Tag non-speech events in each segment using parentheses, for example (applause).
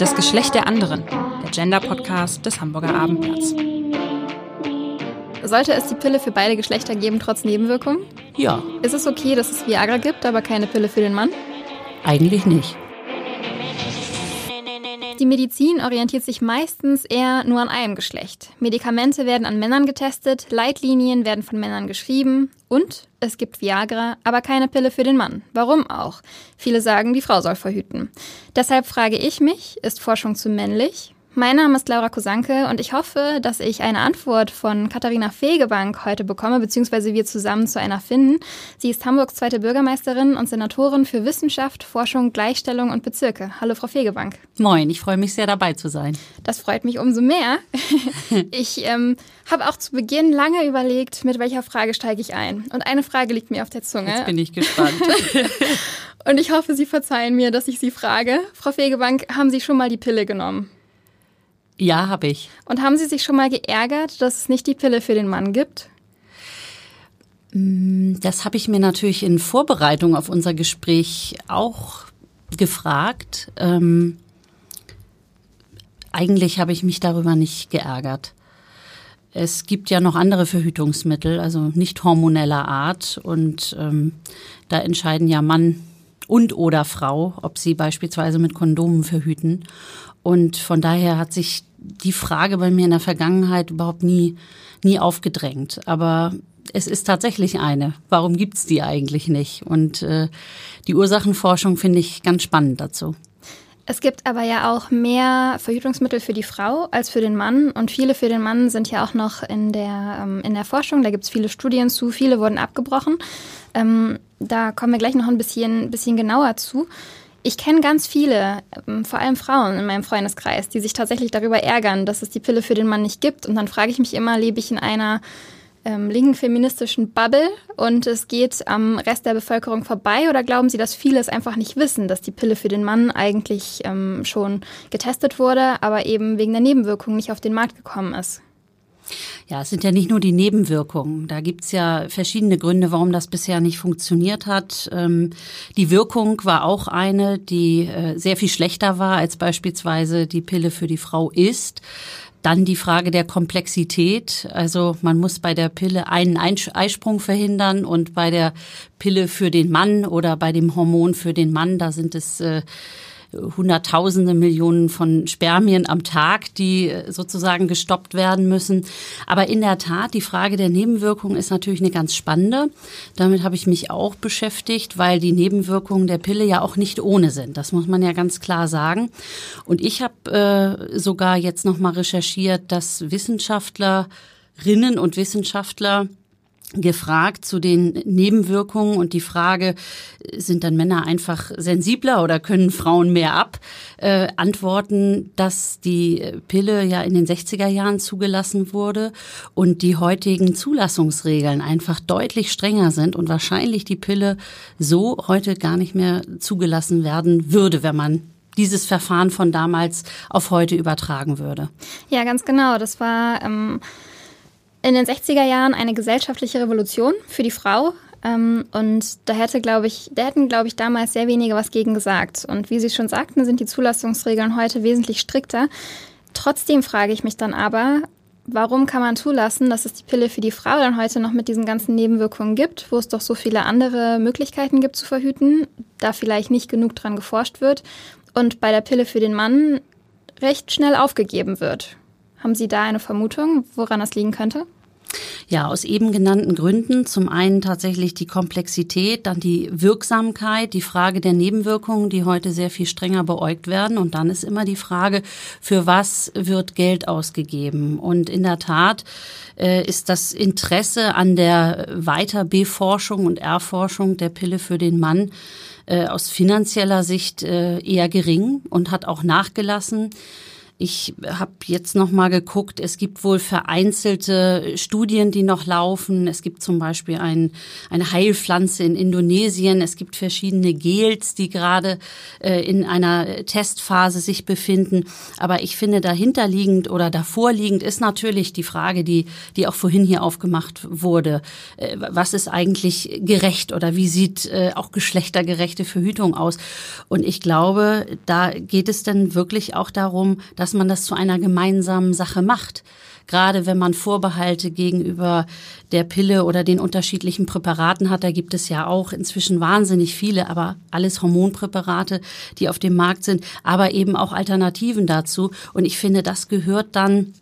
Das Geschlecht der anderen, der Gender-Podcast des Hamburger Abendblatts. Sollte es die Pille für beide Geschlechter geben, trotz Nebenwirkungen? Ja. Ist es okay, dass es Viagra gibt, aber keine Pille für den Mann? Eigentlich nicht. Die Medizin orientiert sich meistens eher nur an einem Geschlecht. Medikamente werden an Männern getestet, Leitlinien werden von Männern geschrieben und es gibt Viagra, aber keine Pille für den Mann. Warum auch? Viele sagen, die Frau soll verhüten. Deshalb frage ich mich, ist Forschung zu männlich? Mein Name ist Laura Kosanke und ich hoffe, dass ich eine Antwort von Katharina Fegebank heute bekomme, beziehungsweise wir zusammen zu einer finden. Sie ist Hamburgs zweite Bürgermeisterin und Senatorin für Wissenschaft, Forschung, Gleichstellung und Bezirke. Hallo, Frau Fegebank. Moin, ich freue mich sehr dabei zu sein. Das freut mich umso mehr. (laughs) ich ähm, habe auch zu Beginn lange überlegt, mit welcher Frage steige ich ein. Und eine Frage liegt mir auf der Zunge. Jetzt bin ich gespannt. (laughs) und ich hoffe, Sie verzeihen mir, dass ich Sie frage. Frau Fegebank, haben Sie schon mal die Pille genommen? Ja, habe ich. Und haben Sie sich schon mal geärgert, dass es nicht die Pille für den Mann gibt? Mm, das habe ich mir natürlich in Vorbereitung auf unser Gespräch auch gefragt. Ähm, eigentlich habe ich mich darüber nicht geärgert. Es gibt ja noch andere Verhütungsmittel, also nicht hormoneller Art. Und ähm, da entscheiden ja Mann und oder Frau, ob sie beispielsweise mit Kondomen verhüten. Und von daher hat sich die Frage bei mir in der Vergangenheit überhaupt nie, nie aufgedrängt. Aber es ist tatsächlich eine. Warum gibt's die eigentlich nicht? Und äh, die Ursachenforschung finde ich ganz spannend dazu. Es gibt aber ja auch mehr Verhütungsmittel für die Frau als für den Mann. Und viele für den Mann sind ja auch noch in der, ähm, in der Forschung. Da gibt es viele Studien zu. Viele wurden abgebrochen. Ähm, da kommen wir gleich noch ein bisschen, bisschen genauer zu. Ich kenne ganz viele, ähm, vor allem Frauen in meinem Freundeskreis, die sich tatsächlich darüber ärgern, dass es die Pille für den Mann nicht gibt. Und dann frage ich mich immer, lebe ich in einer ähm, linken feministischen Bubble und es geht am Rest der Bevölkerung vorbei? Oder glauben Sie, dass viele es einfach nicht wissen, dass die Pille für den Mann eigentlich ähm, schon getestet wurde, aber eben wegen der Nebenwirkungen nicht auf den Markt gekommen ist? Ja, es sind ja nicht nur die Nebenwirkungen. Da gibt's ja verschiedene Gründe, warum das bisher nicht funktioniert hat. Ähm, die Wirkung war auch eine, die äh, sehr viel schlechter war, als beispielsweise die Pille für die Frau ist. Dann die Frage der Komplexität. Also man muss bei der Pille einen Eisprung verhindern und bei der Pille für den Mann oder bei dem Hormon für den Mann, da sind es äh, Hunderttausende Millionen von Spermien am Tag, die äh, sozusagen gestoppt werden müssen. Aber in der Tat, die Frage der Nebenwirkungen ist natürlich eine ganz spannende. Damit habe ich mich auch beschäftigt, weil die Nebenwirkungen der Pille ja auch nicht ohne sind. Das muss man ja ganz klar sagen. Und ich habe äh, sogar jetzt noch mal recherchiert, dass Wissenschaftlerinnen und Wissenschaftler gefragt zu den Nebenwirkungen und die Frage, sind dann Männer einfach sensibler oder können Frauen mehr ab? Äh, antworten, dass die Pille ja in den 60er Jahren zugelassen wurde und die heutigen Zulassungsregeln einfach deutlich strenger sind und wahrscheinlich die Pille so heute gar nicht mehr zugelassen werden würde, wenn man dieses Verfahren von damals auf heute übertragen würde. Ja, ganz genau. Das war ähm in den 60er Jahren eine gesellschaftliche Revolution für die Frau. Ähm, und da hätte, glaube ich, da hätten, glaube ich, damals sehr wenige was gegen gesagt. Und wie Sie schon sagten, sind die Zulassungsregeln heute wesentlich strikter. Trotzdem frage ich mich dann aber, warum kann man zulassen, dass es die Pille für die Frau dann heute noch mit diesen ganzen Nebenwirkungen gibt, wo es doch so viele andere Möglichkeiten gibt zu verhüten, da vielleicht nicht genug dran geforscht wird und bei der Pille für den Mann recht schnell aufgegeben wird. Haben Sie da eine Vermutung, woran das liegen könnte? Ja, aus eben genannten Gründen. Zum einen tatsächlich die Komplexität, dann die Wirksamkeit, die Frage der Nebenwirkungen, die heute sehr viel strenger beäugt werden. Und dann ist immer die Frage, für was wird Geld ausgegeben? Und in der Tat äh, ist das Interesse an der Weiter-B-Forschung und Erforschung der Pille für den Mann äh, aus finanzieller Sicht äh, eher gering und hat auch nachgelassen. Ich habe jetzt noch mal geguckt, es gibt wohl vereinzelte Studien, die noch laufen. Es gibt zum Beispiel ein, eine Heilpflanze in Indonesien. Es gibt verschiedene Gels, die gerade äh, in einer Testphase sich befinden. Aber ich finde, dahinterliegend oder davorliegend ist natürlich die Frage, die, die auch vorhin hier aufgemacht wurde. Äh, was ist eigentlich gerecht oder wie sieht äh, auch geschlechtergerechte Verhütung aus? Und ich glaube, da geht es dann wirklich auch darum, dass man das zu einer gemeinsamen Sache macht. Gerade wenn man Vorbehalte gegenüber der Pille oder den unterschiedlichen Präparaten hat, da gibt es ja auch inzwischen wahnsinnig viele, aber alles Hormonpräparate, die auf dem Markt sind, aber eben auch Alternativen dazu. Und ich finde, das gehört dann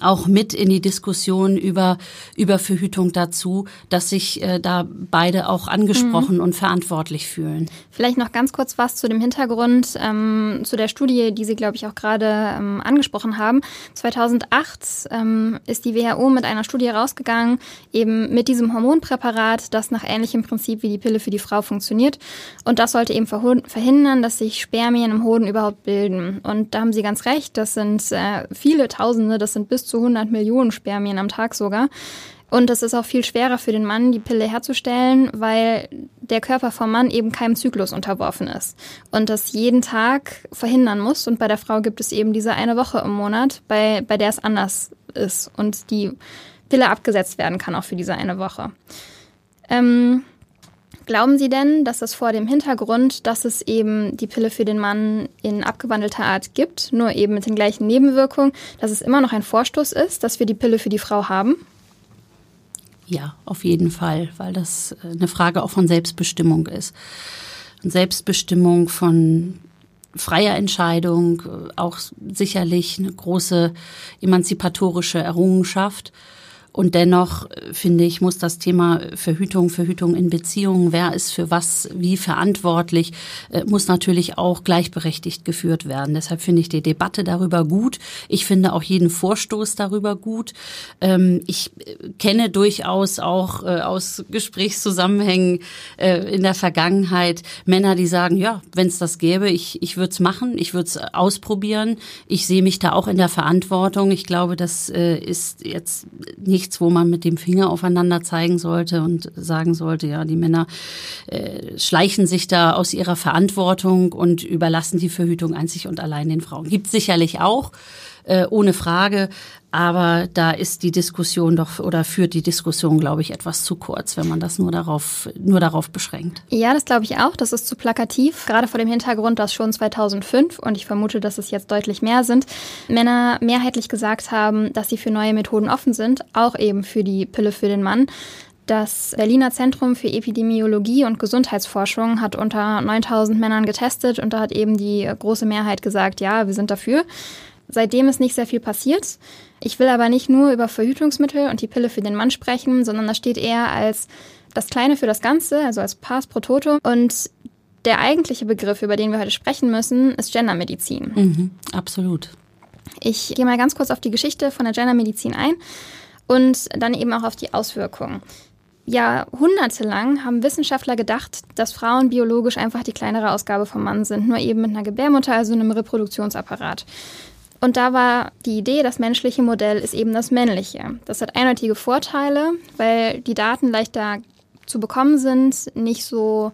auch mit in die Diskussion über, über Verhütung dazu, dass sich äh, da beide auch angesprochen mhm. und verantwortlich fühlen. Vielleicht noch ganz kurz was zu dem Hintergrund, ähm, zu der Studie, die Sie, glaube ich, auch gerade ähm, angesprochen haben. 2008 ähm, ist die WHO mit einer Studie rausgegangen, eben mit diesem Hormonpräparat, das nach ähnlichem Prinzip wie die Pille für die Frau funktioniert. Und das sollte eben verhindern, dass sich Spermien im Hoden überhaupt bilden. Und da haben Sie ganz recht, das sind äh, viele Tausende, das sind bis zu 100 Millionen Spermien am Tag sogar. Und es ist auch viel schwerer für den Mann, die Pille herzustellen, weil der Körper vom Mann eben keinem Zyklus unterworfen ist und das jeden Tag verhindern muss. Und bei der Frau gibt es eben diese eine Woche im Monat, bei, bei der es anders ist und die Pille abgesetzt werden kann auch für diese eine Woche. Ähm, Glauben Sie denn, dass es vor dem Hintergrund, dass es eben die Pille für den Mann in abgewandelter Art gibt, nur eben mit den gleichen Nebenwirkungen, dass es immer noch ein Vorstoß ist, dass wir die Pille für die Frau haben? Ja, auf jeden Fall, weil das äh, eine Frage auch von Selbstbestimmung ist. Selbstbestimmung von freier Entscheidung, äh, auch sicherlich eine große emanzipatorische Errungenschaft. Und dennoch, äh, finde ich, muss das Thema Verhütung, Verhütung in Beziehungen, wer ist für was wie verantwortlich, äh, muss natürlich auch gleichberechtigt geführt werden. Deshalb finde ich die Debatte darüber gut. Ich finde auch jeden Vorstoß darüber gut. Ähm, ich äh, kenne durchaus auch aus Gesprächszusammenhängen in der Vergangenheit Männer, die sagen, ja, wenn es das gäbe, ich, ich würde es machen, ich würde es ausprobieren. Ich sehe mich da auch in der Verantwortung. Ich glaube, das ist jetzt nicht nichts, wo man mit dem Finger aufeinander zeigen sollte und sagen sollte, ja, die Männer äh, schleichen sich da aus ihrer Verantwortung und überlassen die Verhütung einzig und allein den Frauen. Gibt sicherlich auch äh, ohne Frage. Aber da ist die Diskussion doch oder führt die Diskussion, glaube ich, etwas zu kurz, wenn man das nur darauf, nur darauf beschränkt. Ja, das glaube ich auch. Das ist zu plakativ, gerade vor dem Hintergrund, dass schon 2005 und ich vermute, dass es jetzt deutlich mehr sind, Männer mehrheitlich gesagt haben, dass sie für neue Methoden offen sind, auch eben für die Pille für den Mann. Das Berliner Zentrum für Epidemiologie und Gesundheitsforschung hat unter 9000 Männern getestet und da hat eben die große Mehrheit gesagt, ja, wir sind dafür. Seitdem ist nicht sehr viel passiert. Ich will aber nicht nur über Verhütungsmittel und die Pille für den Mann sprechen, sondern das steht eher als das Kleine für das Ganze, also als Pars pro Toto. Und der eigentliche Begriff, über den wir heute sprechen müssen, ist Gendermedizin. Mhm, absolut. Ich gehe mal ganz kurz auf die Geschichte von der Gendermedizin ein und dann eben auch auf die Auswirkungen. Jahrhundertelang haben Wissenschaftler gedacht, dass Frauen biologisch einfach die kleinere Ausgabe vom Mann sind, nur eben mit einer Gebärmutter, also einem Reproduktionsapparat. Und da war die Idee, das menschliche Modell ist eben das männliche. Das hat eindeutige Vorteile, weil die Daten leichter zu bekommen sind, nicht so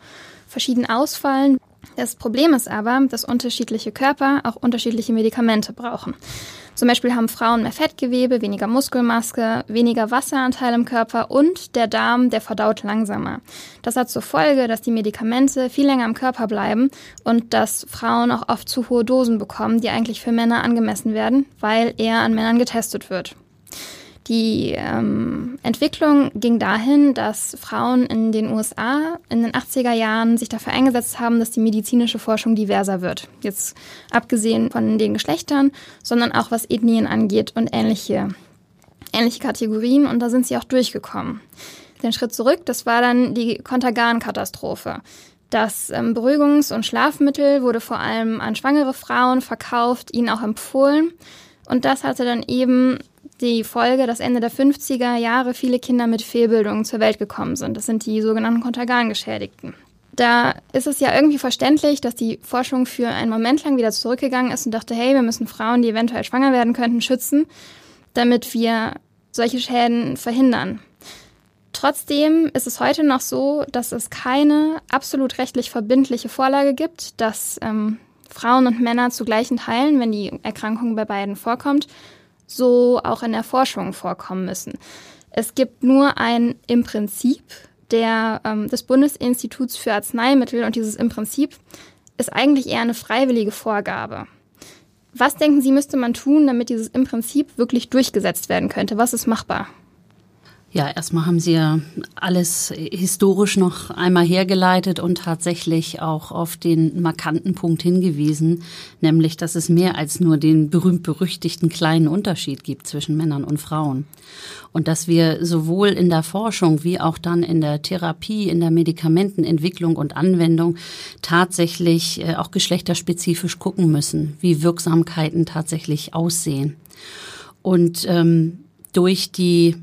verschieden ausfallen. Das Problem ist aber, dass unterschiedliche Körper auch unterschiedliche Medikamente brauchen. Zum Beispiel haben Frauen mehr Fettgewebe, weniger Muskelmaske, weniger Wasseranteil im Körper und der Darm, der verdaut langsamer. Das hat zur Folge, dass die Medikamente viel länger im Körper bleiben und dass Frauen auch oft zu hohe Dosen bekommen, die eigentlich für Männer angemessen werden, weil eher an Männern getestet wird. Die ähm, Entwicklung ging dahin, dass Frauen in den USA in den 80er Jahren sich dafür eingesetzt haben, dass die medizinische Forschung diverser wird. Jetzt abgesehen von den Geschlechtern, sondern auch was Ethnien angeht und ähnliche, ähnliche Kategorien. Und da sind sie auch durchgekommen. Den Schritt zurück, das war dann die Kontergan-Katastrophe. Das ähm, Beruhigungs- und Schlafmittel wurde vor allem an schwangere Frauen verkauft, ihnen auch empfohlen. Und das hatte dann eben die Folge, dass Ende der 50er Jahre viele Kinder mit Fehlbildungen zur Welt gekommen sind. Das sind die sogenannten Kontergan-Geschädigten. Da ist es ja irgendwie verständlich, dass die Forschung für einen Moment lang wieder zurückgegangen ist und dachte, hey, wir müssen Frauen, die eventuell schwanger werden könnten, schützen, damit wir solche Schäden verhindern. Trotzdem ist es heute noch so, dass es keine absolut rechtlich verbindliche Vorlage gibt, dass ähm, Frauen und Männer zu gleichen Teilen, wenn die Erkrankung bei beiden vorkommt, so auch in der Forschung vorkommen müssen. Es gibt nur ein im Prinzip der, ähm, des Bundesinstituts für Arzneimittel und dieses im Prinzip ist eigentlich eher eine freiwillige Vorgabe. Was denken Sie, müsste man tun, damit dieses im Prinzip wirklich durchgesetzt werden könnte? Was ist machbar? Ja, erstmal haben Sie ja alles historisch noch einmal hergeleitet und tatsächlich auch auf den markanten Punkt hingewiesen, nämlich, dass es mehr als nur den berühmt-berüchtigten kleinen Unterschied gibt zwischen Männern und Frauen. Und dass wir sowohl in der Forschung wie auch dann in der Therapie, in der Medikamentenentwicklung und Anwendung tatsächlich äh, auch geschlechterspezifisch gucken müssen, wie Wirksamkeiten tatsächlich aussehen. Und ähm, durch die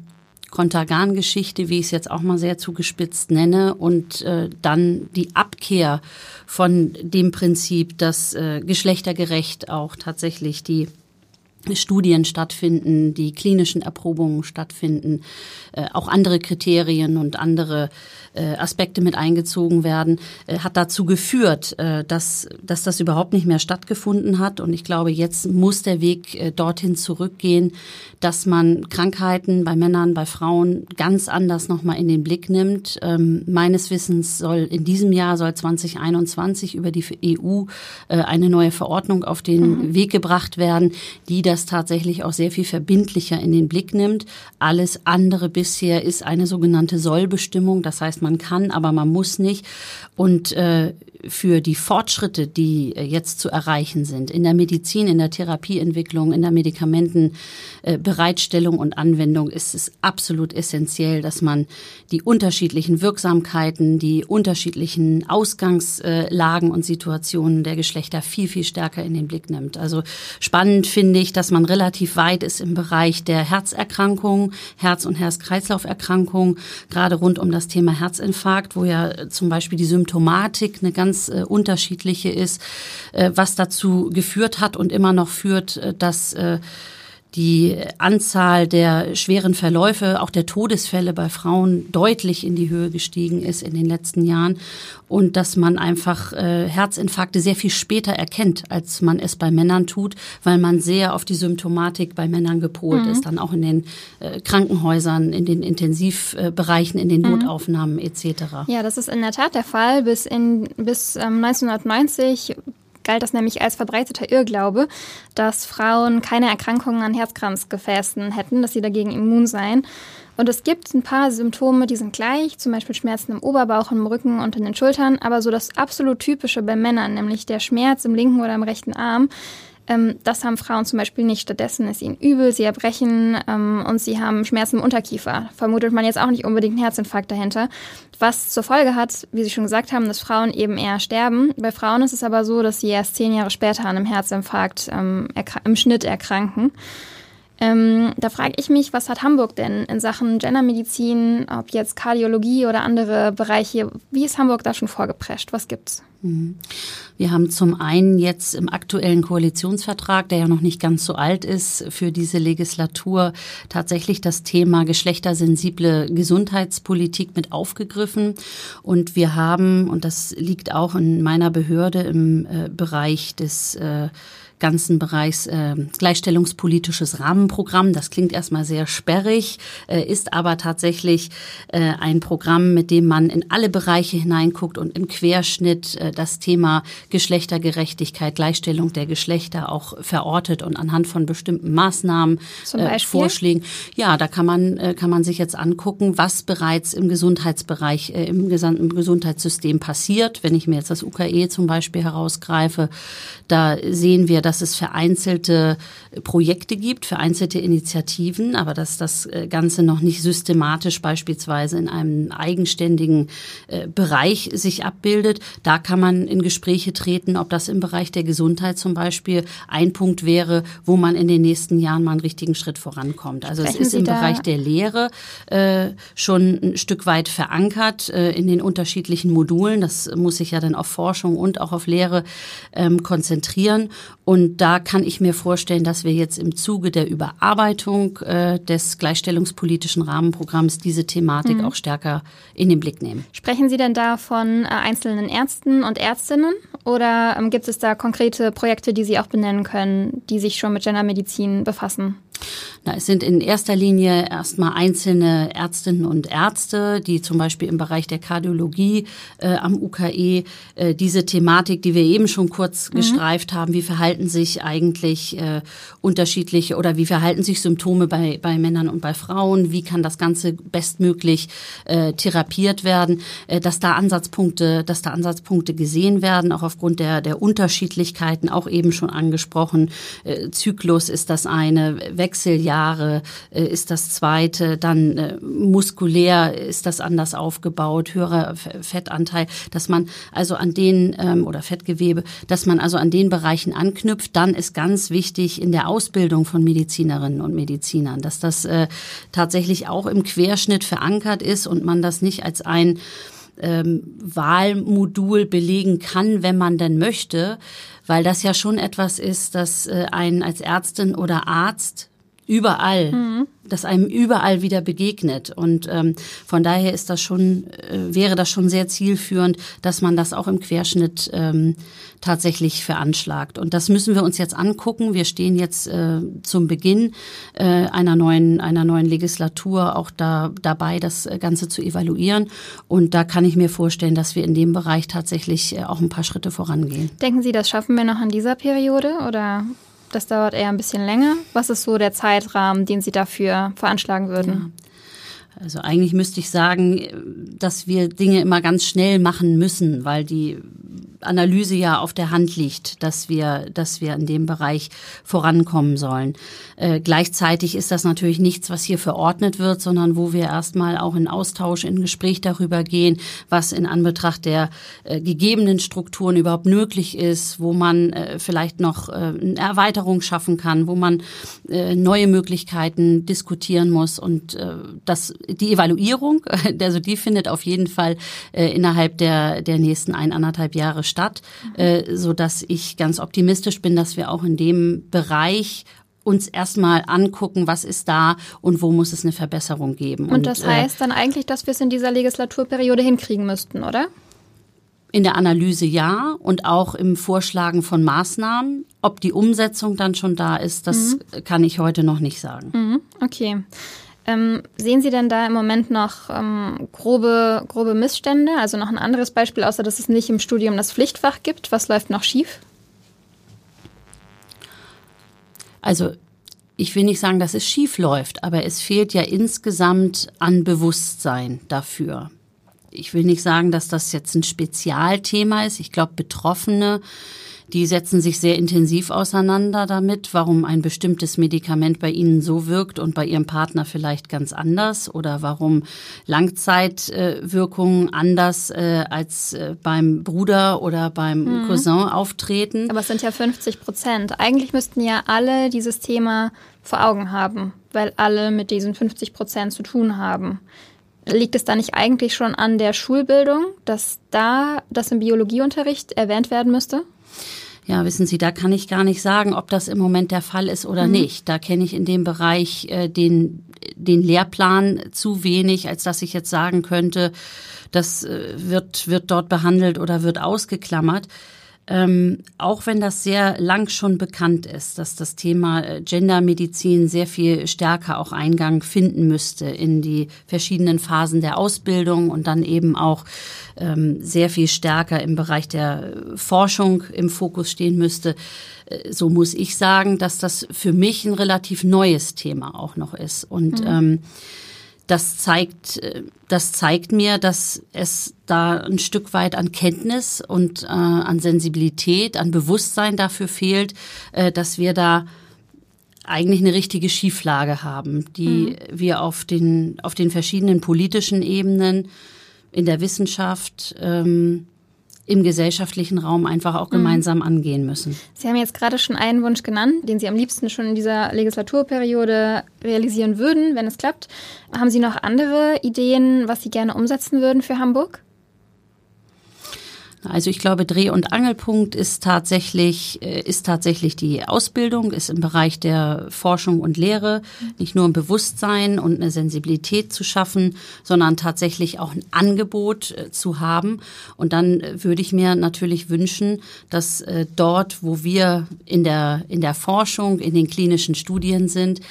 Kontergan-Geschichte, wie ich es jetzt auch mal sehr zugespitzt nenne, und äh, dann die Abkehr von dem Prinzip, dass äh, geschlechtergerecht auch tatsächlich die Studien stattfinden, die klinischen Erprobungen stattfinden, äh, auch andere Kriterien und andere äh, Aspekte mit eingezogen werden, äh, hat dazu geführt, äh, dass, dass das überhaupt nicht mehr stattgefunden hat. Und ich glaube, jetzt muss der Weg äh, dorthin zurückgehen, dass man Krankheiten bei Männern, bei Frauen ganz anders nochmal in den Blick nimmt. Ähm, meines Wissens soll in diesem Jahr, soll 2021 über die EU äh, eine neue Verordnung auf den mhm. Weg gebracht werden, die das tatsächlich auch sehr viel verbindlicher in den Blick nimmt. Alles andere bisher ist eine sogenannte Sollbestimmung. Das heißt, man kann, aber man muss nicht. Und äh, für die Fortschritte, die äh, jetzt zu erreichen sind, in der Medizin, in der Therapieentwicklung, in der Medikamentenbereitstellung und Anwendung, ist es absolut essentiell, dass man die unterschiedlichen Wirksamkeiten, die unterschiedlichen Ausgangslagen und Situationen der Geschlechter viel, viel stärker in den Blick nimmt. Also spannend finde ich, dass man relativ weit ist im Bereich der Herzerkrankungen, Herz- und Herz-Kreislauf-Erkrankungen, gerade rund um das Thema Herzinfarkt, wo ja zum Beispiel die Symptomatik eine ganz ganz äh, unterschiedliche ist, äh, was dazu geführt hat und immer noch führt, äh, dass äh, die Anzahl der schweren Verläufe, auch der Todesfälle bei Frauen deutlich in die Höhe gestiegen ist in den letzten Jahren und dass man einfach äh, Herzinfarkte sehr viel später erkennt, als man es bei Männern tut, weil man sehr auf die Symptomatik bei Männern gepolt mhm. ist, dann auch in den äh, Krankenhäusern, in den Intensivbereichen, in den mhm. Notaufnahmen etc. Ja, das ist in der Tat der Fall. Bis, in, bis ähm, 1990 galt das nämlich als verbreiteter Irrglaube, dass Frauen keine Erkrankungen an Herzkranzgefäßen hätten, dass sie dagegen immun seien. Und es gibt ein paar Symptome, die sind gleich, zum Beispiel Schmerzen im Oberbauch, im Rücken und in den Schultern, aber so das absolut typische bei Männern, nämlich der Schmerz im linken oder im rechten Arm, ähm, das haben Frauen zum Beispiel nicht. Stattdessen ist ihnen übel, sie erbrechen ähm, und sie haben Schmerzen im Unterkiefer. Vermutet man jetzt auch nicht unbedingt einen Herzinfarkt dahinter. Was zur Folge hat, wie Sie schon gesagt haben, dass Frauen eben eher sterben. Bei Frauen ist es aber so, dass sie erst zehn Jahre später an einem Herzinfarkt ähm, im Schnitt erkranken. Ähm, da frage ich mich, was hat Hamburg denn in Sachen Gendermedizin, ob jetzt Kardiologie oder andere Bereiche, wie ist Hamburg da schon vorgeprescht? Was gibt's? Mhm. Wir haben zum einen jetzt im aktuellen Koalitionsvertrag, der ja noch nicht ganz so alt ist, für diese Legislatur tatsächlich das Thema geschlechtersensible Gesundheitspolitik mit aufgegriffen. Und wir haben, und das liegt auch in meiner Behörde im äh, Bereich des äh, ganzen Bereichs äh, gleichstellungspolitisches Rahmenprogramm. Das klingt erstmal sehr sperrig, äh, ist aber tatsächlich äh, ein Programm, mit dem man in alle Bereiche hineinguckt und im Querschnitt äh, das Thema Geschlechtergerechtigkeit, Gleichstellung der Geschlechter auch verortet und anhand von bestimmten Maßnahmen, äh, Vorschlägen. Ja, da kann man, äh, kann man sich jetzt angucken, was bereits im Gesundheitsbereich, äh, im gesamten Gesundheitssystem passiert. Wenn ich mir jetzt das UKE zum Beispiel herausgreife, da sehen wir, dass dass es vereinzelte Projekte gibt, vereinzelte Initiativen, aber dass das äh, Ganze noch nicht systematisch beispielsweise in einem eigenständigen äh, Bereich sich abbildet. Da kann man in Gespräche treten, ob das im Bereich der Gesundheit zum Beispiel ein Punkt wäre, wo man in den nächsten Jahren mal einen richtigen Schritt vorankommt. Also Sprechen es ist Sie im Bereich der Lehre äh, schon ein Stück weit verankert äh, in den unterschiedlichen Modulen. Das muss sich ja dann auf Forschung und auch auf Lehre ähm, konzentrieren. Und da kann ich mir vorstellen, dass wir jetzt im Zuge der Überarbeitung äh, des gleichstellungspolitischen Rahmenprogramms diese Thematik mhm. auch stärker in den Blick nehmen. Sprechen Sie denn da von äh, einzelnen Ärzten und Ärztinnen oder ähm, gibt es da konkrete Projekte, die Sie auch benennen können, die sich schon mit Gendermedizin befassen? Na, es sind in erster Linie erstmal einzelne Ärztinnen und Ärzte, die zum Beispiel im Bereich der Kardiologie äh, am UKE äh, diese Thematik, die wir eben schon kurz mhm. gestreift haben, wie verhalten sich eigentlich äh, unterschiedliche oder wie verhalten sich Symptome bei, bei Männern und bei Frauen, wie kann das Ganze bestmöglich äh, therapiert werden, äh, dass da Ansatzpunkte, dass da Ansatzpunkte gesehen werden, auch aufgrund der, der Unterschiedlichkeiten, auch eben schon angesprochen. Äh, Zyklus ist das eine, Wechseljahre äh, ist das zweite, dann äh, muskulär ist das anders aufgebaut, höherer Fettanteil, dass man also an den ähm, oder Fettgewebe, dass man also an den Bereichen anknüpft, dann ist ganz wichtig in der Ausbildung von Medizinerinnen und Medizinern, dass das äh, tatsächlich auch im Querschnitt verankert ist und man das nicht als ein ähm, Wahlmodul belegen kann, wenn man denn möchte, weil das ja schon etwas ist, das äh, einen als Ärztin oder Arzt überall, mhm. das einem überall wieder begegnet. Und ähm, von daher ist das schon, äh, wäre das schon sehr zielführend, dass man das auch im Querschnitt ähm, tatsächlich veranschlagt. Und das müssen wir uns jetzt angucken. Wir stehen jetzt äh, zum Beginn äh, einer neuen einer neuen Legislatur auch da dabei, das Ganze zu evaluieren. Und da kann ich mir vorstellen, dass wir in dem Bereich tatsächlich äh, auch ein paar Schritte vorangehen. Denken Sie, das schaffen wir noch in dieser Periode oder das dauert eher ein bisschen länger. Was ist so der Zeitrahmen, den Sie dafür veranschlagen würden? Ja. Also eigentlich müsste ich sagen, dass wir Dinge immer ganz schnell machen müssen, weil die Analyse ja auf der Hand liegt, dass wir, dass wir in dem Bereich vorankommen sollen. Äh, gleichzeitig ist das natürlich nichts, was hier verordnet wird, sondern wo wir erstmal auch in Austausch, in Gespräch darüber gehen, was in Anbetracht der äh, gegebenen Strukturen überhaupt möglich ist, wo man äh, vielleicht noch äh, eine Erweiterung schaffen kann, wo man äh, neue Möglichkeiten diskutieren muss und äh, das, die Evaluierung, (laughs) also die findet auf jeden Fall innerhalb der, der nächsten eineinhalb Jahre statt, äh, so dass ich ganz optimistisch bin, dass wir auch in dem Bereich uns erstmal angucken, was ist da und wo muss es eine Verbesserung geben. Und, und das äh, heißt dann eigentlich, dass wir es in dieser Legislaturperiode hinkriegen müssten, oder? In der Analyse ja und auch im Vorschlagen von Maßnahmen. Ob die Umsetzung dann schon da ist, das mhm. kann ich heute noch nicht sagen. Mhm. Okay. Ähm, sehen Sie denn da im Moment noch ähm, grobe, grobe Missstände? Also noch ein anderes Beispiel, außer dass es nicht im Studium das Pflichtfach gibt. Was läuft noch schief? Also ich will nicht sagen, dass es schief läuft, aber es fehlt ja insgesamt an Bewusstsein dafür. Ich will nicht sagen, dass das jetzt ein Spezialthema ist. Ich glaube, Betroffene die setzen sich sehr intensiv auseinander damit, warum ein bestimmtes Medikament bei ihnen so wirkt und bei ihrem Partner vielleicht ganz anders oder warum Langzeitwirkungen anders äh, als äh, beim Bruder oder beim mhm. Cousin auftreten. Aber es sind ja 50 Prozent. Eigentlich müssten ja alle dieses Thema vor Augen haben, weil alle mit diesen 50 Prozent zu tun haben. Liegt es da nicht eigentlich schon an der Schulbildung, dass da das im Biologieunterricht erwähnt werden müsste? Ja, wissen Sie, da kann ich gar nicht sagen, ob das im Moment der Fall ist oder mhm. nicht. Da kenne ich in dem Bereich äh, den, den Lehrplan zu wenig, als dass ich jetzt sagen könnte, das äh, wird, wird dort behandelt oder wird ausgeklammert. Ähm, auch wenn das sehr lang schon bekannt ist, dass das Thema äh, Gendermedizin sehr viel stärker auch Eingang finden müsste in die verschiedenen Phasen der Ausbildung und dann eben auch ähm, sehr viel stärker im Bereich der Forschung im Fokus stehen müsste. Äh, so muss ich sagen, dass das für mich ein relativ neues Thema auch noch ist. Und mhm. ähm, das zeigt, das zeigt mir, dass es da ein Stück weit an Kenntnis und äh, an Sensibilität, an Bewusstsein dafür fehlt, äh, dass wir da eigentlich eine richtige Schieflage haben, die mhm. wir auf den, auf den verschiedenen politischen Ebenen, in der Wissenschaft, ähm, im gesellschaftlichen Raum einfach auch mhm. gemeinsam mhm. angehen müssen. Sie haben jetzt gerade schon einen Wunsch genannt, den Sie am liebsten schon in dieser Legislaturperiode realisieren würden, wenn es klappt. Haben Sie noch andere Ideen, was Sie gerne umsetzen würden für Hamburg? Also ich glaube, Dreh- und Angelpunkt ist tatsächlich, äh, ist tatsächlich die Ausbildung, ist im Bereich der Forschung und Lehre nicht nur ein Bewusstsein und eine Sensibilität zu schaffen, sondern tatsächlich auch ein Angebot äh, zu haben. Und dann äh, würde ich mir natürlich wünschen, dass dort, wo wir in der, in der Forschung, in den klinischen Studien sind,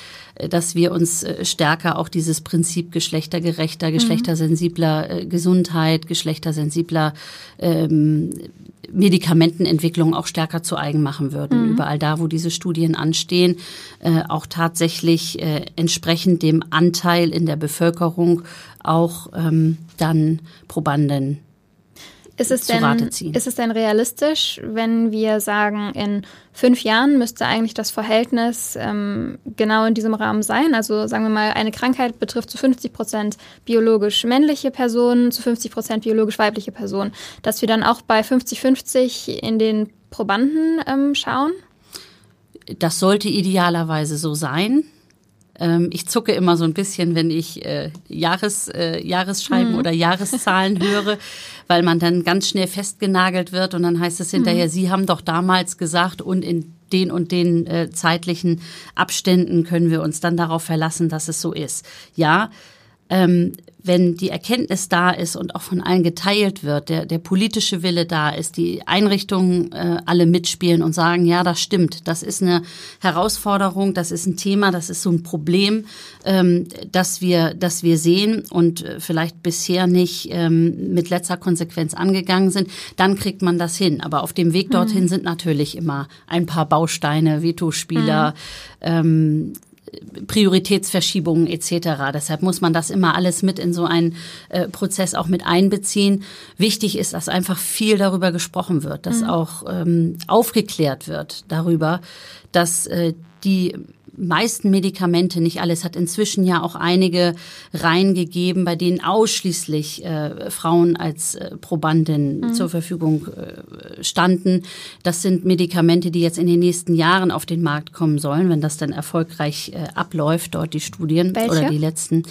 dass wir uns stärker auch dieses Prinzip geschlechtergerechter, geschlechtersensibler Gesundheit, geschlechtersensibler ähm, Medikamentenentwicklung auch stärker zu eigen machen würden. Mhm. Überall da, wo diese Studien anstehen, äh, auch tatsächlich äh, entsprechend dem Anteil in der Bevölkerung auch ähm, dann Probanden ist es, denn, ist es denn realistisch, wenn wir sagen, in fünf Jahren müsste eigentlich das Verhältnis ähm, genau in diesem Rahmen sein? Also sagen wir mal, eine Krankheit betrifft zu 50 Prozent biologisch männliche Personen, zu 50 Prozent biologisch weibliche Personen. Dass wir dann auch bei 50-50 in den Probanden ähm, schauen? Das sollte idealerweise so sein. Ähm, ich zucke immer so ein bisschen, wenn ich äh, Jahres, äh, Jahresscheiben mhm. oder Jahreszahlen (laughs) höre, weil man dann ganz schnell festgenagelt wird und dann heißt es hinterher, mhm. Sie haben doch damals gesagt und in den und den äh, zeitlichen Abständen können wir uns dann darauf verlassen, dass es so ist. Ja, ähm, wenn die Erkenntnis da ist und auch von allen geteilt wird, der, der politische Wille da ist, die Einrichtungen äh, alle mitspielen und sagen, ja, das stimmt, das ist eine Herausforderung, das ist ein Thema, das ist so ein Problem, ähm, das wir, das wir sehen und äh, vielleicht bisher nicht ähm, mit letzter Konsequenz angegangen sind, dann kriegt man das hin. Aber auf dem Weg dorthin mhm. sind natürlich immer ein paar Bausteine, Vetospieler, mhm. ähm, Prioritätsverschiebungen etc. Deshalb muss man das immer alles mit in so einen äh, Prozess auch mit einbeziehen. Wichtig ist, dass einfach viel darüber gesprochen wird, dass mhm. auch ähm, aufgeklärt wird darüber, dass äh, die meisten Medikamente, nicht alles, hat inzwischen ja auch einige reingegeben, bei denen ausschließlich äh, Frauen als äh, Probandin mhm. zur Verfügung äh, standen. Das sind Medikamente, die jetzt in den nächsten Jahren auf den Markt kommen sollen, wenn das dann erfolgreich äh, abläuft, dort die Studien Welche? oder die letzten.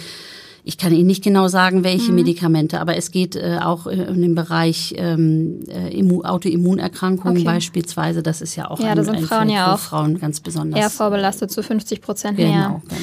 Ich kann Ihnen nicht genau sagen, welche mhm. Medikamente, aber es geht äh, auch äh, in den Bereich ähm, äh, Autoimmunerkrankungen okay. beispielsweise. Das ist ja auch ja, ein, da sind ein Frauen Feld, ja auch Frauen ganz besonders eher vorbelastet zu 50 Prozent genau, mehr. Genau,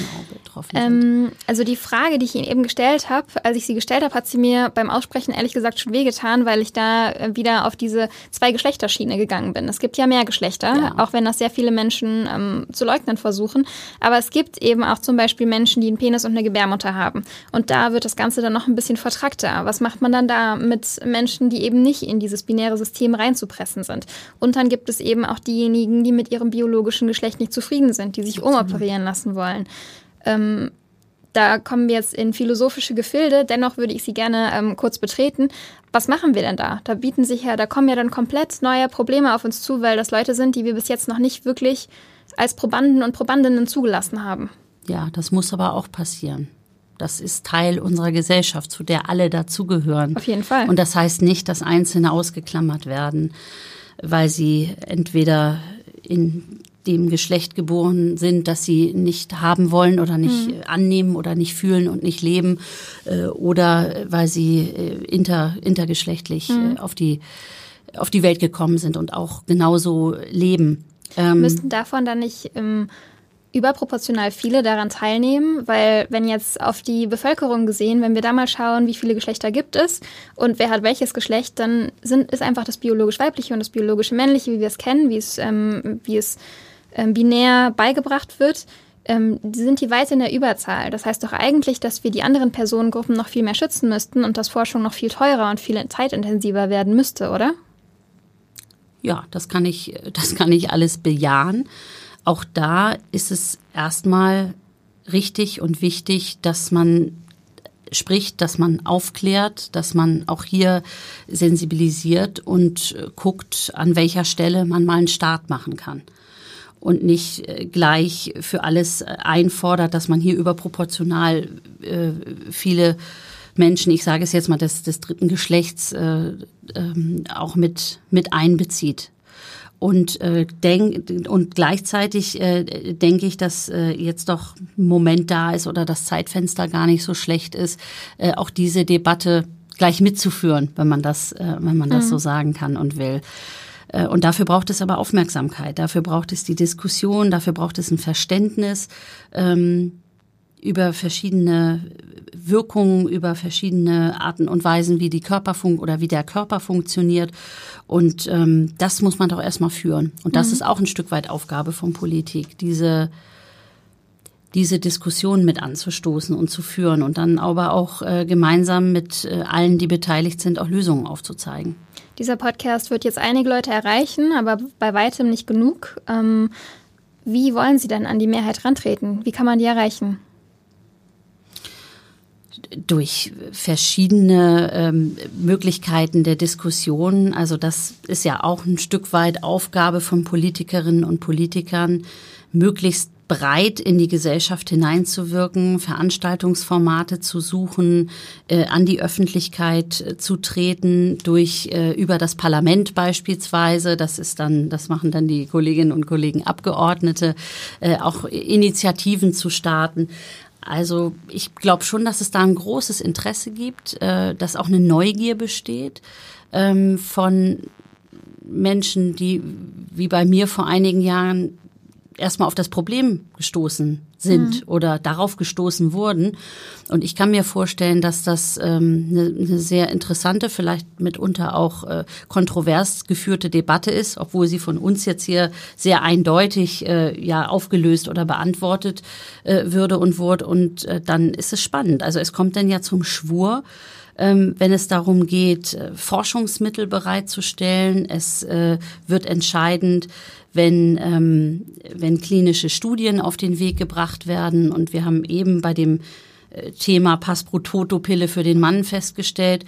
betroffen ähm, Also die Frage, die ich Ihnen eben gestellt habe, als ich sie gestellt habe, hat sie mir beim Aussprechen ehrlich gesagt schon wehgetan, weil ich da äh, wieder auf diese zwei Geschlechterschiene gegangen bin. Es gibt ja mehr Geschlechter, ja. auch wenn das sehr viele Menschen ähm, zu leugnen versuchen. Aber es gibt eben auch zum Beispiel Menschen, die einen Penis und eine Gebärmutter haben. Und da wird das Ganze dann noch ein bisschen vertrackter. Was macht man dann da mit Menschen, die eben nicht in dieses binäre System reinzupressen sind? Und dann gibt es eben auch diejenigen, die mit ihrem biologischen Geschlecht nicht zufrieden sind, die sich umoperieren lassen wollen. Ähm, da kommen wir jetzt in philosophische Gefilde, dennoch würde ich sie gerne ähm, kurz betreten. Was machen wir denn da? Da bieten sich ja, da kommen ja dann komplett neue Probleme auf uns zu, weil das Leute sind, die wir bis jetzt noch nicht wirklich als Probanden und Probandinnen zugelassen haben. Ja, das muss aber auch passieren. Das ist Teil unserer Gesellschaft, zu der alle dazugehören. Auf jeden Fall. Und das heißt nicht, dass Einzelne ausgeklammert werden, weil sie entweder in dem Geschlecht geboren sind, das sie nicht haben wollen oder nicht mhm. annehmen oder nicht fühlen und nicht leben äh, oder weil sie äh, inter, intergeschlechtlich mhm. äh, auf die auf die Welt gekommen sind und auch genauso leben. Ähm, Müssten davon dann nicht ähm, überproportional viele daran teilnehmen, weil wenn jetzt auf die Bevölkerung gesehen, wenn wir da mal schauen, wie viele Geschlechter gibt es und wer hat welches Geschlecht, dann sind, ist einfach das biologisch weibliche und das biologische männliche, wie wir es kennen, wie es, ähm, wie es ähm, binär beigebracht wird, ähm, sind die weit in der Überzahl. Das heißt doch eigentlich, dass wir die anderen Personengruppen noch viel mehr schützen müssten und dass Forschung noch viel teurer und viel zeitintensiver werden müsste, oder? Ja, das kann ich, (laughs) das kann ich alles bejahen. Auch da ist es erstmal richtig und wichtig, dass man spricht, dass man aufklärt, dass man auch hier sensibilisiert und äh, guckt, an welcher Stelle man mal einen Start machen kann. Und nicht äh, gleich für alles äh, einfordert, dass man hier überproportional äh, viele Menschen, ich sage es jetzt mal des, des dritten Geschlechts, äh, ähm, auch mit, mit einbezieht. Und, äh, denk, und gleichzeitig äh, denke ich, dass äh, jetzt doch ein Moment da ist oder das Zeitfenster gar nicht so schlecht ist, äh, auch diese Debatte gleich mitzuführen, wenn man das, äh, wenn man das mhm. so sagen kann und will. Äh, und dafür braucht es aber Aufmerksamkeit, dafür braucht es die Diskussion, dafür braucht es ein Verständnis ähm, über verschiedene Wirkungen, über verschiedene Arten und Weisen, wie die Körperfunk oder wie der Körper funktioniert. Und ähm, das muss man doch erstmal führen. Und das mhm. ist auch ein Stück weit Aufgabe von Politik, diese diese Diskussion mit anzustoßen und zu führen und dann aber auch äh, gemeinsam mit äh, allen, die beteiligt sind, auch Lösungen aufzuzeigen. Dieser Podcast wird jetzt einige Leute erreichen, aber bei weitem nicht genug. Ähm, wie wollen Sie denn an die Mehrheit rantreten? Wie kann man die erreichen? durch verschiedene ähm, Möglichkeiten der Diskussion. Also das ist ja auch ein Stück weit Aufgabe von Politikerinnen und Politikern, möglichst breit in die Gesellschaft hineinzuwirken, Veranstaltungsformate zu suchen, äh, an die Öffentlichkeit äh, zu treten, durch äh, über das Parlament beispielsweise. Das ist dann, das machen dann die Kolleginnen und Kollegen Abgeordnete, äh, auch Initiativen zu starten. Also ich glaube schon, dass es da ein großes Interesse gibt, äh, dass auch eine Neugier besteht ähm, von Menschen, die wie bei mir vor einigen Jahren erstmal auf das Problem gestoßen sind mhm. oder darauf gestoßen wurden. Und ich kann mir vorstellen, dass das ähm, eine, eine sehr interessante, vielleicht mitunter auch äh, kontrovers geführte Debatte ist, obwohl sie von uns jetzt hier sehr eindeutig äh, ja aufgelöst oder beantwortet äh, würde und wurde. Und äh, dann ist es spannend. Also es kommt dann ja zum Schwur wenn es darum geht, äh, Forschungsmittel bereitzustellen. Es äh, wird entscheidend, wenn, ähm, wenn klinische Studien auf den Weg gebracht werden. Und wir haben eben bei dem äh, Thema Pass pro Toto-Pille für den Mann festgestellt,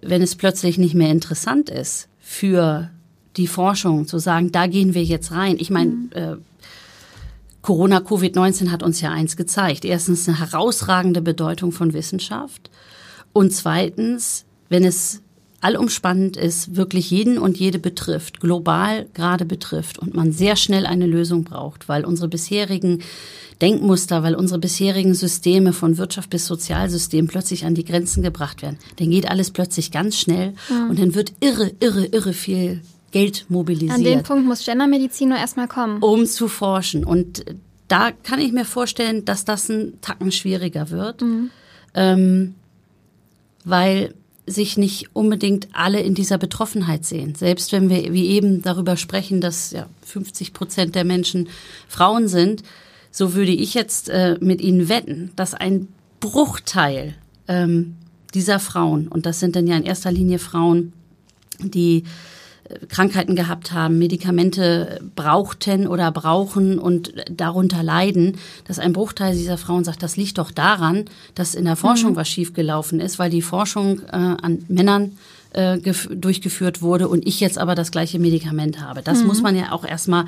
wenn es plötzlich nicht mehr interessant ist für die Forschung, zu sagen, da gehen wir jetzt rein. Ich meine, mhm. äh, Corona, Covid-19 hat uns ja eins gezeigt. Erstens eine herausragende Bedeutung von Wissenschaft und zweitens, wenn es allumspannend ist, wirklich jeden und jede betrifft, global gerade betrifft und man sehr schnell eine Lösung braucht, weil unsere bisherigen Denkmuster, weil unsere bisherigen Systeme von Wirtschaft bis Sozialsystem plötzlich an die Grenzen gebracht werden, dann geht alles plötzlich ganz schnell mhm. und dann wird irre, irre, irre viel Geld mobilisiert. An dem Punkt muss Gendermedizin nur erstmal kommen. Um zu forschen. Und da kann ich mir vorstellen, dass das ein Tacken schwieriger wird. Mhm. Ähm, weil sich nicht unbedingt alle in dieser Betroffenheit sehen. Selbst wenn wir wie eben darüber sprechen, dass ja 50 Prozent der Menschen Frauen sind, so würde ich jetzt äh, mit Ihnen wetten, dass ein Bruchteil ähm, dieser Frauen, und das sind dann ja in erster Linie Frauen, die Krankheiten gehabt haben, Medikamente brauchten oder brauchen und darunter leiden, dass ein Bruchteil dieser Frauen sagt, das liegt doch daran, dass in der Forschung mhm. was schiefgelaufen ist, weil die Forschung äh, an Männern äh, durchgeführt wurde und ich jetzt aber das gleiche Medikament habe. Das mhm. muss man ja auch erstmal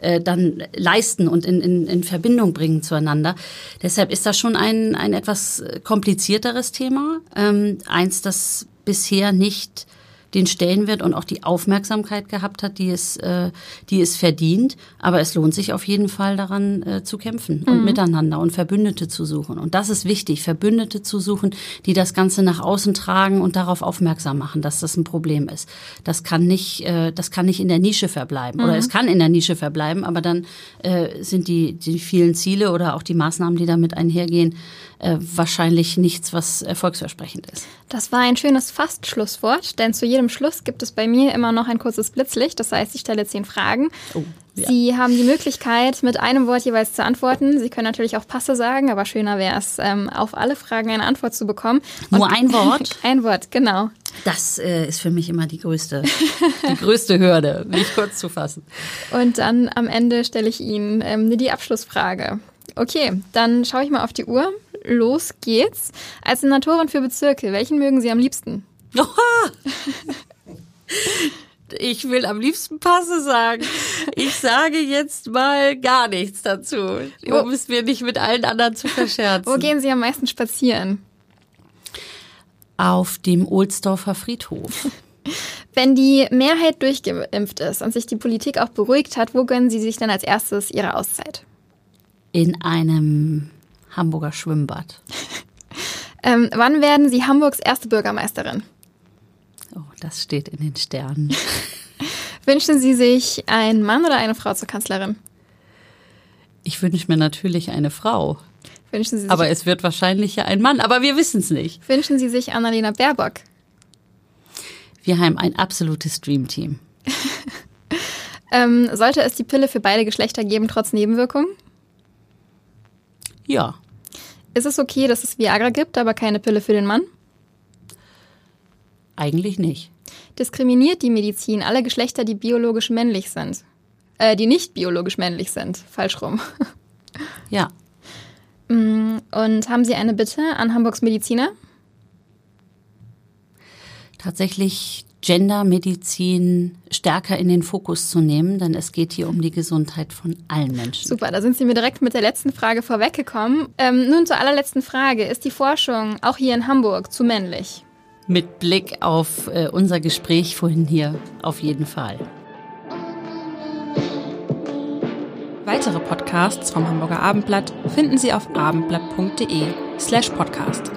äh, dann leisten und in, in, in Verbindung bringen zueinander. Deshalb ist das schon ein, ein etwas komplizierteres Thema. Ähm, eins, das bisher nicht den Stellenwert und auch die Aufmerksamkeit gehabt hat, die es, äh, die es verdient. Aber es lohnt sich auf jeden Fall daran äh, zu kämpfen und mhm. miteinander und Verbündete zu suchen. Und das ist wichtig, Verbündete zu suchen, die das Ganze nach außen tragen und darauf aufmerksam machen, dass das ein Problem ist. Das kann nicht, äh, das kann nicht in der Nische verbleiben. Mhm. Oder es kann in der Nische verbleiben, aber dann äh, sind die, die vielen Ziele oder auch die Maßnahmen, die damit einhergehen, äh, wahrscheinlich nichts, was erfolgsversprechend ist. Das war ein schönes Fast-Schlusswort, denn zu jedem Schluss gibt es bei mir immer noch ein kurzes Blitzlicht. Das heißt, ich stelle zehn Fragen. Oh, ja. Sie haben die Möglichkeit, mit einem Wort jeweils zu antworten. Sie können natürlich auch Passe sagen, aber schöner wäre es, ähm, auf alle Fragen eine Antwort zu bekommen. Und Nur ein Wort? (laughs) ein Wort, genau. Das äh, ist für mich immer die größte, die größte Hürde, (laughs) mich kurz zu fassen. Und dann am Ende stelle ich Ihnen ähm, die Abschlussfrage. Okay, dann schaue ich mal auf die Uhr los geht's. Als Senatorin für Bezirke, welchen mögen Sie am liebsten? Oha! (laughs) Ich will am liebsten Passe sagen. Ich sage jetzt mal gar nichts dazu, um es mir nicht mit allen anderen zu verscherzen. (laughs) Wo gehen Sie am meisten spazieren? Auf dem Ohlsdorfer Friedhof. (laughs) Wenn die Mehrheit durchgeimpft ist und sich die Politik auch beruhigt hat, wo gönnen Sie sich denn als erstes Ihre Auszeit? In einem Hamburger Schwimmbad. (laughs) ähm, wann werden Sie Hamburgs erste Bürgermeisterin? Oh, das steht in den Sternen. (laughs) Wünschen Sie sich einen Mann oder eine Frau zur Kanzlerin? Ich wünsche mir natürlich eine Frau. Wünschen Sie sich, aber es wird wahrscheinlich ja ein Mann, aber wir wissen es nicht. Wünschen Sie sich Annalena Baerbock? Wir haben ein absolutes Dreamteam. (laughs) ähm, sollte es die Pille für beide Geschlechter geben, trotz Nebenwirkungen? Ja. Ist es okay, dass es Viagra gibt, aber keine Pille für den Mann? Eigentlich nicht. Diskriminiert die Medizin alle Geschlechter, die biologisch männlich sind? Äh, die nicht biologisch männlich sind. Falsch rum. (laughs) Ja. Mm, und haben Sie eine Bitte an Hamburgs Mediziner? Tatsächlich Gendermedizin stärker in den Fokus zu nehmen, denn es geht hier um die Gesundheit von allen Menschen. Super, da sind Sie mir direkt mit der letzten Frage vorweggekommen. Ähm, nun zur allerletzten Frage. Ist die Forschung auch hier in Hamburg zu männlich? Mit Blick auf äh, unser Gespräch vorhin hier auf jeden Fall. Weitere Podcasts vom Hamburger Abendblatt finden Sie auf abendblatt.de slash podcast.